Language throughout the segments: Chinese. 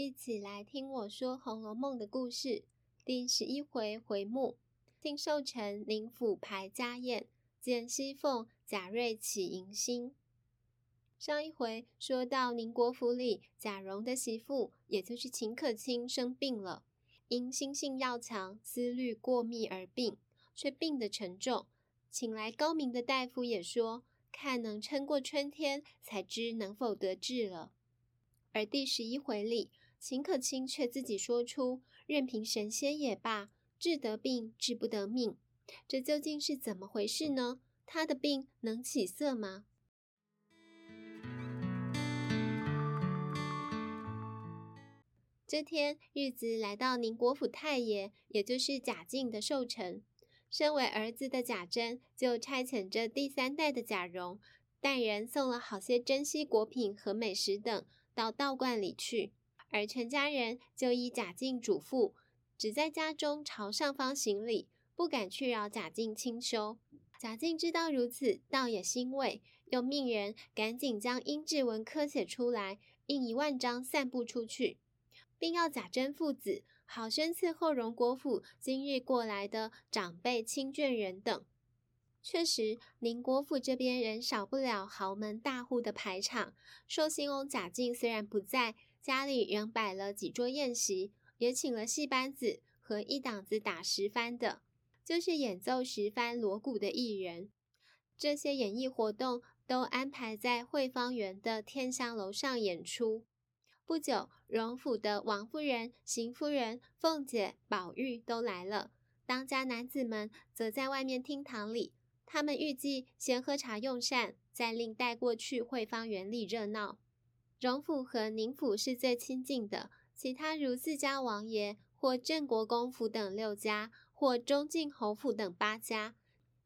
一起来听我说《红楼梦》的故事，第十一回回目：庆寿辰，宁府排家宴，见熙凤、贾瑞起迎新。上一回说到宁国府里贾蓉的媳妇，也就是秦可卿生病了，因心性要强，思虑过密而病，却病得沉重，请来高明的大夫也说，看能撑过春天，才知能否得治了。而第十一回里，秦可卿却自己说出，任凭神仙也罢，治得病，治不得命。这究竟是怎么回事呢？她的病能起色吗？这天日子来到宁国府太爷，也就是贾静的寿辰，身为儿子的贾珍就差遣着第三代的贾蓉，带人送了好些珍稀果品和美食等到道观里去。而全家人就依贾静嘱咐，只在家中朝上方行礼，不敢去扰贾静清修。贾静知道如此，倒也欣慰，又命人赶紧将阴騭文刻写出来，印一万张散布出去，并要贾珍父子好生伺候荣国府今日过来的长辈亲眷人等。确实，宁国府这边人少不了豪门大户的排场。寿星翁贾静虽然不在。家里仍摆了几桌宴席，也请了戏班子和一档子打十番的，就是演奏十番锣鼓的艺人。这些演艺活动都安排在惠芳园的天香楼上演出。不久，荣府的王夫人、邢夫人、凤姐、宝玉都来了，当家男子们则在外面厅堂里。他们预计先喝茶用膳，再另带过去惠芳园里热闹。荣府和宁府是最亲近的，其他如自家王爷或镇国公府等六家，或中靖侯府等八家，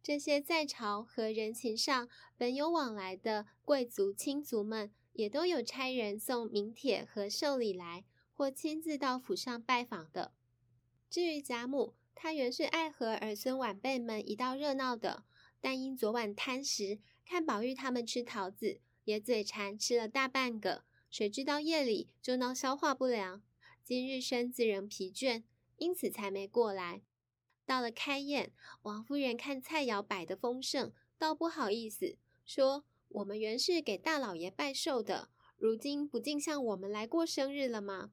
这些在朝和人情上本有往来的贵族亲族们，也都有差人送名帖和寿礼来，或亲自到府上拜访的。至于贾母，她原是爱和儿孙晚辈们一道热闹的，但因昨晚贪食，看宝玉他们吃桃子。也嘴馋吃了大半个，谁知道夜里就闹消化不良。今日身子仍疲倦，因此才没过来。到了开宴，王夫人看菜肴摆得丰盛，倒不好意思，说：“我们原是给大老爷拜寿的，如今不竟像我们来过生日了吗？”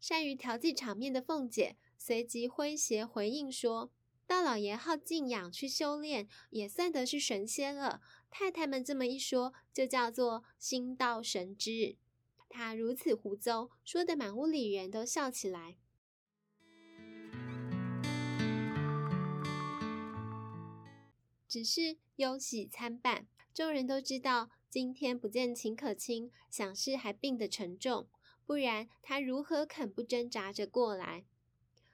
善于调剂场面的凤姐随即诙谐回应说。大老爷好静养去修炼，也算得是神仙了。太太们这么一说，就叫做心到神知。他如此胡诌，说得满屋里人都笑起来。只是忧喜参半，众人都知道今天不见秦可卿，想是还病得沉重，不然他如何肯不挣扎着过来？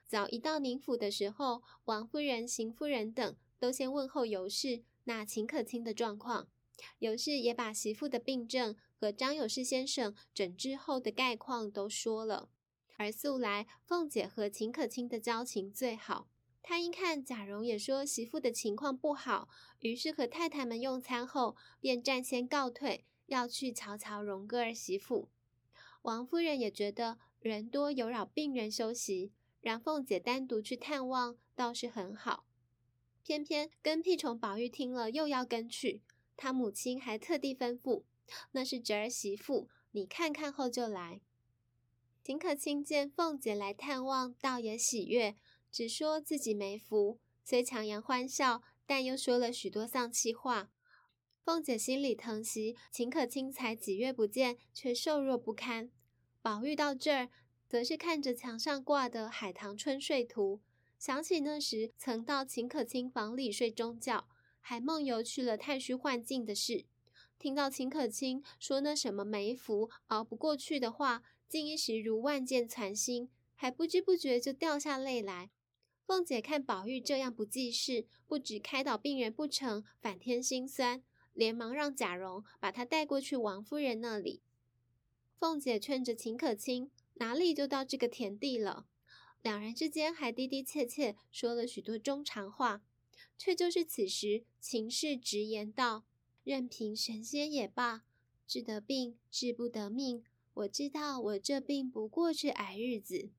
早一到宁府的时候，王夫人、邢夫人等都先问候尤氏，那秦可卿的状况。尤氏也把媳妇的病症和张有士先生诊治后的概况都说了。而素来凤姐和秦可卿的交情最好，她一看贾蓉也说媳妇的情况不好，于是和太太们用餐后，便暂先告退，要去瞧瞧蓉哥儿媳妇。王夫人也觉得人多有扰病人休息。让凤姐单独去探望倒是很好，偏偏跟屁虫宝玉听了又要跟去，他母亲还特地吩咐：“那是侄儿媳妇，你看看后就来。”秦可卿见凤姐来探望，倒也喜悦，只说自己没福，虽强颜欢笑，但又说了许多丧气话。凤姐心里疼惜，秦可卿才几月不见，却瘦弱不堪。宝玉到这儿。则是看着墙上挂的《海棠春睡图》，想起那时曾到秦可卿房里睡中觉，还梦游去了太虚幻境的事。听到秦可卿说那什么梅福熬不过去的话，竟一时如万箭穿心，还不知不觉就掉下泪来。凤姐看宝玉这样不济事，不止开导病人不成，反添心酸，连忙让贾蓉把她带过去王夫人那里。凤姐劝着秦可卿。哪里就到这个田地了？两人之间还的的切切说了许多衷肠话，却就是此时秦氏直言道：“任凭神仙也罢，治得病，治不得命，我知道我这病不过是挨日子。”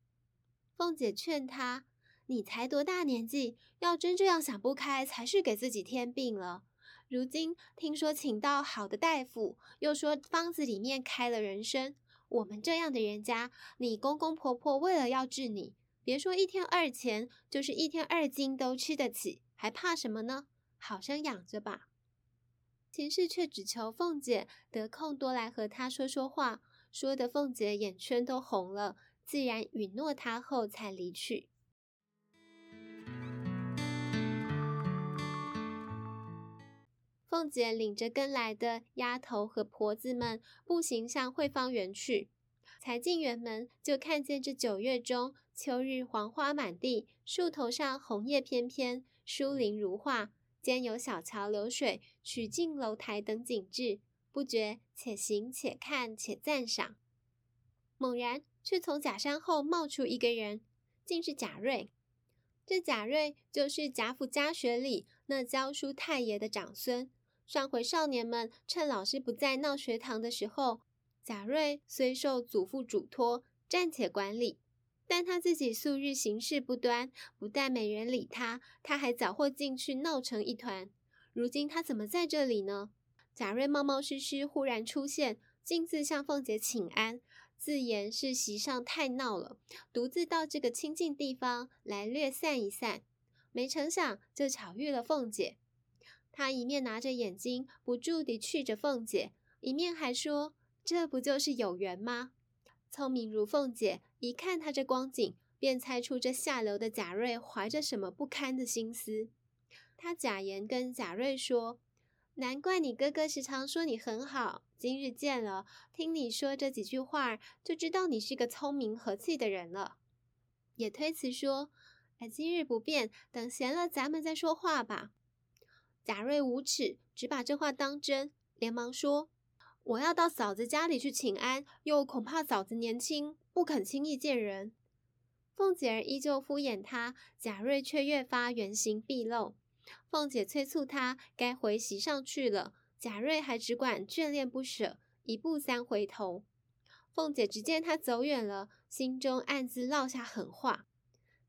凤姐劝她：“你才多大年纪，要真这样想不开，才是给自己添病了。如今听说请到好的大夫，又说方子里面开了人参，我们这样的人家，你公公婆婆为了要治你，别说一天二钱，就是一天二斤都吃得起，还怕什么呢？好生养着吧。”秦氏却只求凤姐得空多来和她说说话，说的凤姐眼圈都红了，自然允诺她后才离去。凤姐领着跟来的丫头和婆子们步行向惠芳园去，才进园门，就看见这九月中秋日黄花满地，树头上红叶翩翩，疏林如画，兼有小桥流水、曲径楼台等景致，不觉且行且看且赞赏。猛然，却从假山后冒出一个人，竟是贾瑞。这贾瑞就是贾府家学里那教书太爷的长孙。上回少年们趁老师不在闹学堂的时候，贾瑞虽受祖父嘱托暂且管理，但他自己素日行事不端，不但没人理他，他还搅和进去闹成一团。如今他怎么在这里呢？贾瑞冒冒失失忽然出现，径自向凤姐请安，自言是席上太闹了，独自到这个清静地方来略散一散。没成想就巧遇了凤姐。他一面拿着眼睛不住地觑着凤姐，一面还说：“这不就是有缘吗？”聪明如凤姐，一看他这光景，便猜出这下流的贾瑞怀着什么不堪的心思。他假言跟贾瑞说：“难怪你哥哥时常说你很好，今日见了，听你说这几句话，就知道你是个聪明和气的人了。”也推辞说：“哎，今日不便，等闲了咱们再说话吧。”贾瑞无耻，只把这话当真，连忙说：“我要到嫂子家里去请安，又恐怕嫂子年轻，不肯轻易见人。”凤姐儿依旧敷衍他，贾瑞却越发原形毕露。凤姐催促他该回席上去了，贾瑞还只管眷恋不舍，一步三回头。凤姐只见他走远了，心中暗自落下狠话：“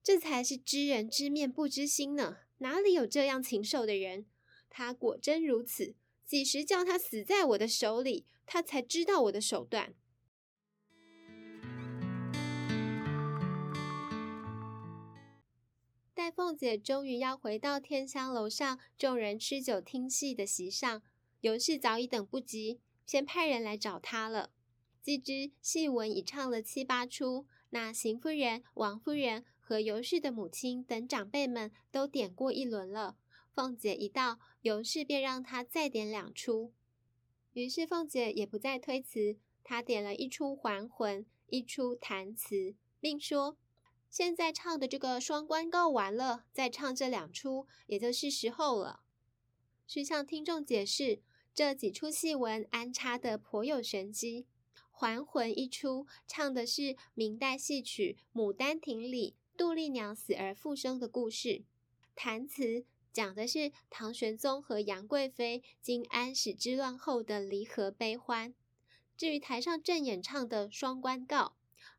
这才是知人知面不知心呢，哪里有这样禽兽的人？”他果真如此，几时叫他死在我的手里，他才知道我的手段。待凤姐终于要回到天香楼上众人吃酒听戏的席上，尤氏早已等不及，先派人来找她了。既知戏文已唱了七八出，那邢夫人、王夫人和尤氏的母亲等长辈们都点过一轮了。凤姐一到，尤氏便让她再点两出。于是凤姐也不再推辞，她点了一出还魂，一出弹词，并说：“现在唱的这个双关告完了，再唱这两出，也就是时候了。”须向听众解释，这几出戏文安插的颇有玄机。还魂一出，唱的是明代戏曲《牡丹亭》里杜丽娘死而复生的故事。弹词。讲的是唐玄宗和杨贵妃经安史之乱后的离合悲欢。至于台上正演唱的《双关告》，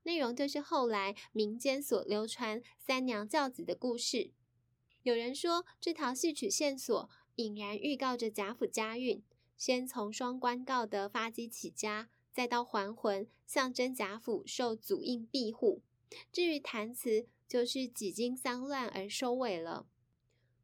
内容就是后来民间所流传三娘教子的故事。有人说，这条戏曲线索隐然预告着贾府家运，先从双关告的发迹起家，再到还魂，象征贾府受祖印庇护。至于弹词，就是几经丧乱而收尾了。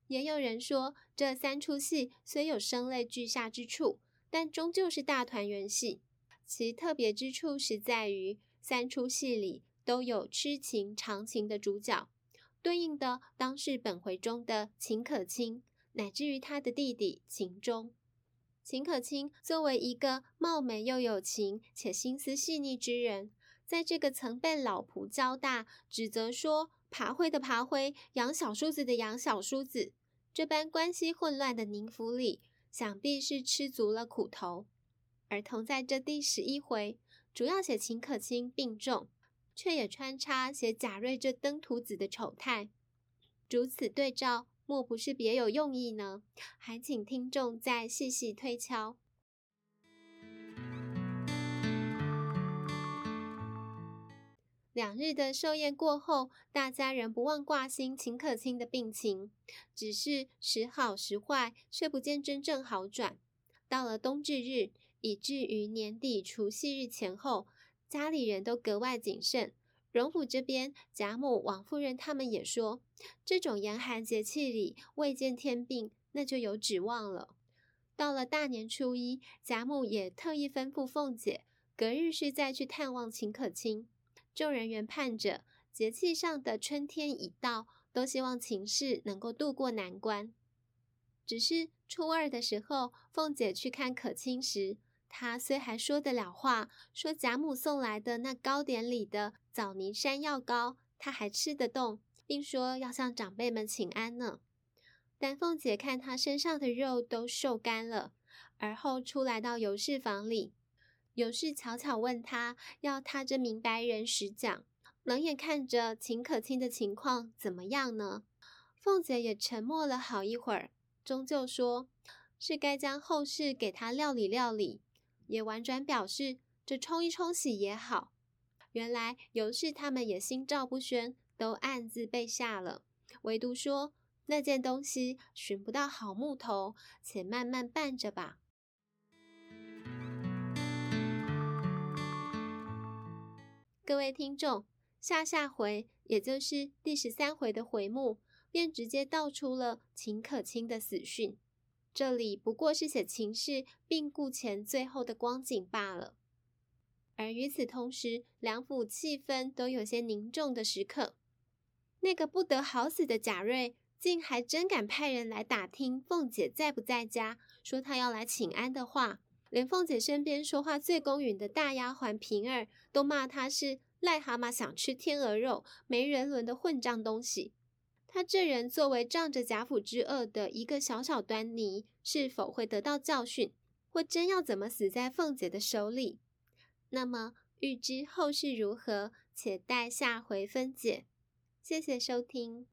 也有人说，这三出戏虽有声泪俱下之处，但终究是大团圆戏。其特别之处是在于，三出戏里都有痴情长情的主角，对应的当是本回中的秦可卿，乃至于他的弟弟秦钟。秦可卿作为一个貌美又有情且心思细腻之人，在这个曾被老仆教大，指责说，爬灰的爬灰，养小叔子的养小叔子，这般关系混乱的宁府里，想必是吃足了苦头。而同在这第十一回，主要写秦可卿病重，却也穿插写贾瑞这登徒子的丑态。如此对照，莫不是别有用意呢？还请听众再细细推敲。两日的寿宴过后，大家仍不忘挂心秦可卿的病情，只是时好时坏，却不见真正好转。到了冬至日，以至于年底除夕日前后，家里人都格外谨慎。荣府这边，贾母、王夫人他们也说，这种严寒节气里未见天病，那就有指望了。到了大年初一，贾母也特意吩咐凤姐，隔日是再去探望秦可卿。众人原盼着节气上的春天已到，都希望秦氏能够渡过难关。只是初二的时候，凤姐去看可卿时，她虽还说得了话，说贾母送来的那糕点里的枣泥山药糕，她还吃得动，并说要向长辈们请安呢。但凤姐看她身上的肉都瘦干了，而后出来到尤氏房里。尤氏悄悄问他，要他这明白人实讲，冷眼看着秦可卿的情况怎么样呢？凤姐也沉默了好一会儿，终究说是该将后事给他料理料理，也婉转表示这冲一冲洗也好。原来尤氏他们也心照不宣，都暗自备下了，唯独说那件东西寻不到好木头，且慢慢办着吧。各位听众，下下回，也就是第十三回的回目，便直接道出了秦可卿的死讯。这里不过是写秦氏病故前最后的光景罢了。而与此同时，两府气氛都有些凝重的时刻。那个不得好死的贾瑞，竟还真敢派人来打听凤姐在不在家，说她要来请安的话。连凤姐身边说话最公允的大丫鬟平儿都骂她是癞蛤蟆想吃天鹅肉、没人伦的混账东西。她这人作为仗着贾府之恶的一个小小端倪，是否会得到教训，或真要怎么死在凤姐的手里？那么欲知后事如何，且待下回分解。谢谢收听。